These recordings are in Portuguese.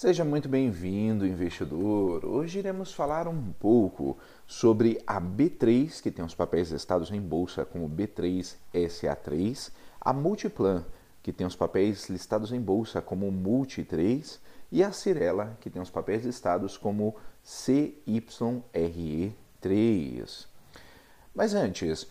Seja muito bem-vindo, investidor. Hoje iremos falar um pouco sobre a B3, que tem os papéis listados em bolsa como B3SA3, a Multiplan, que tem os papéis listados em bolsa como Multi3, e a Cirela, que tem os papéis listados como CYRE3. Mas antes,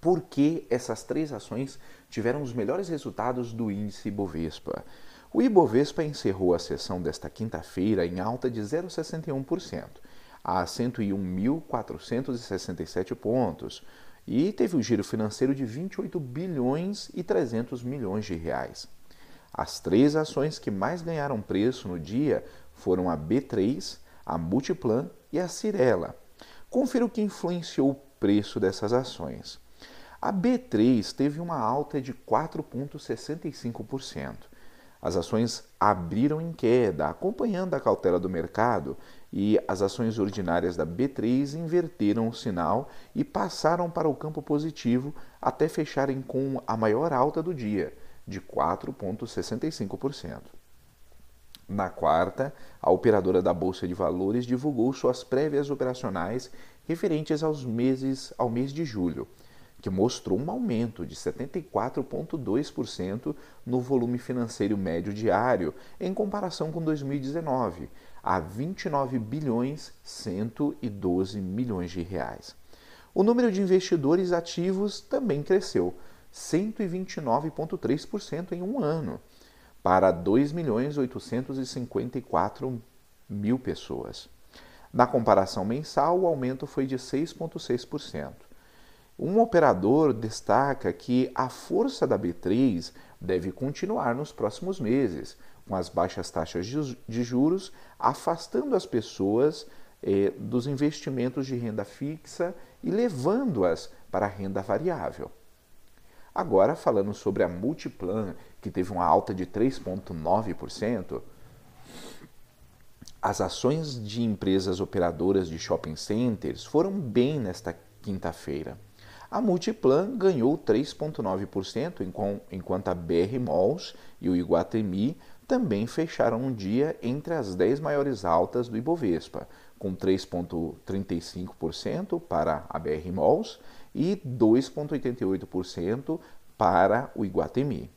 por que essas três ações tiveram os melhores resultados do índice Ibovespa. O Ibovespa encerrou a sessão desta quinta-feira em alta de 0,61%, a 101.467 pontos, e teve um giro financeiro de 28 bilhões e 300 milhões de reais. As três ações que mais ganharam preço no dia foram a B3, a Multiplan e a Cirela. Confira o que influenciou o preço dessas ações. A B3 teve uma alta de 4,65%. As ações abriram em queda, acompanhando a cautela do mercado, e as ações ordinárias da B3 inverteram o sinal e passaram para o campo positivo até fecharem com a maior alta do dia, de 4,65%. Na quarta, a operadora da Bolsa de Valores divulgou suas prévias operacionais referentes aos meses ao mês de julho que mostrou um aumento de 74,2% no volume financeiro médio diário em comparação com 2019, a 29 bilhões 112 milhões de reais. O número de investidores ativos também cresceu 129,3% em um ano, para 2 milhões 854 mil pessoas. Na comparação mensal, o aumento foi de 6,6%. Um operador destaca que a força da B3 deve continuar nos próximos meses, com as baixas taxas de juros afastando as pessoas eh, dos investimentos de renda fixa e levando-as para a renda variável. Agora, falando sobre a Multiplan, que teve uma alta de 3,9%, as ações de empresas operadoras de shopping centers foram bem nesta quinta-feira. A Multiplan ganhou 3,9%, enquanto a BR Malls e o Iguatemi também fecharam um dia entre as 10 maiores altas do Ibovespa, com 3,35% para a BR Malls e 2,88% para o Iguatemi.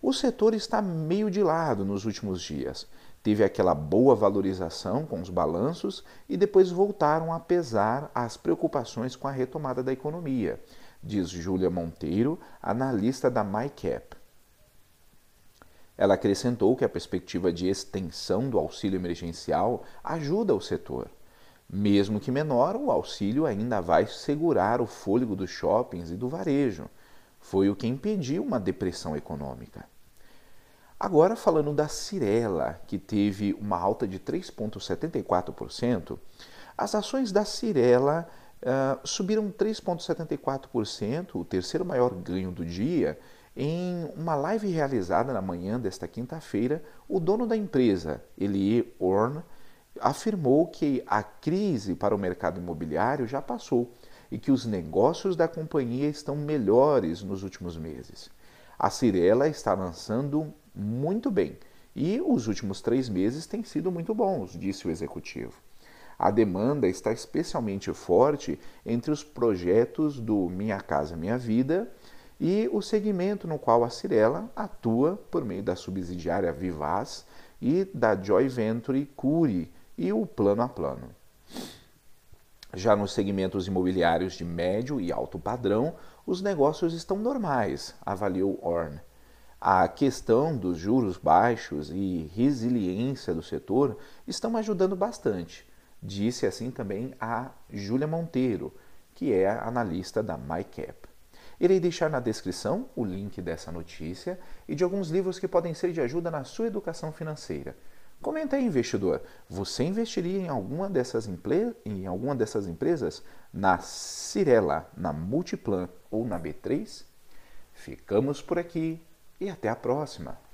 O setor está meio de lado nos últimos dias teve aquela boa valorização com os balanços e depois voltaram a pesar as preocupações com a retomada da economia, diz Júlia Monteiro, analista da MyCap. Ela acrescentou que a perspectiva de extensão do auxílio emergencial ajuda o setor. Mesmo que menor, o auxílio ainda vai segurar o fôlego dos shoppings e do varejo. Foi o que impediu uma depressão econômica. Agora, falando da Cirela, que teve uma alta de 3,74%, as ações da Cirela uh, subiram 3,74%, o terceiro maior ganho do dia. Em uma live realizada na manhã desta quinta-feira, o dono da empresa, Elie Orn, afirmou que a crise para o mercado imobiliário já passou e que os negócios da companhia estão melhores nos últimos meses. A Cirela está lançando muito bem e os últimos três meses têm sido muito bons, disse o executivo. A demanda está especialmente forte entre os projetos do Minha Casa Minha Vida e o segmento no qual a Cirela atua por meio da subsidiária Vivaz e da Joy Venture Curi e o Plano a Plano. Já nos segmentos imobiliários de médio e alto padrão, os negócios estão normais, avaliou Orn. A questão dos juros baixos e resiliência do setor estão ajudando bastante, disse assim também a Júlia Monteiro, que é analista da MyCap. Irei deixar na descrição o link dessa notícia e de alguns livros que podem ser de ajuda na sua educação financeira. Comenta aí, investidor. Você investiria em alguma dessas, em alguma dessas empresas? Na Cirela, na Multiplan ou na B3? Ficamos por aqui e até a próxima!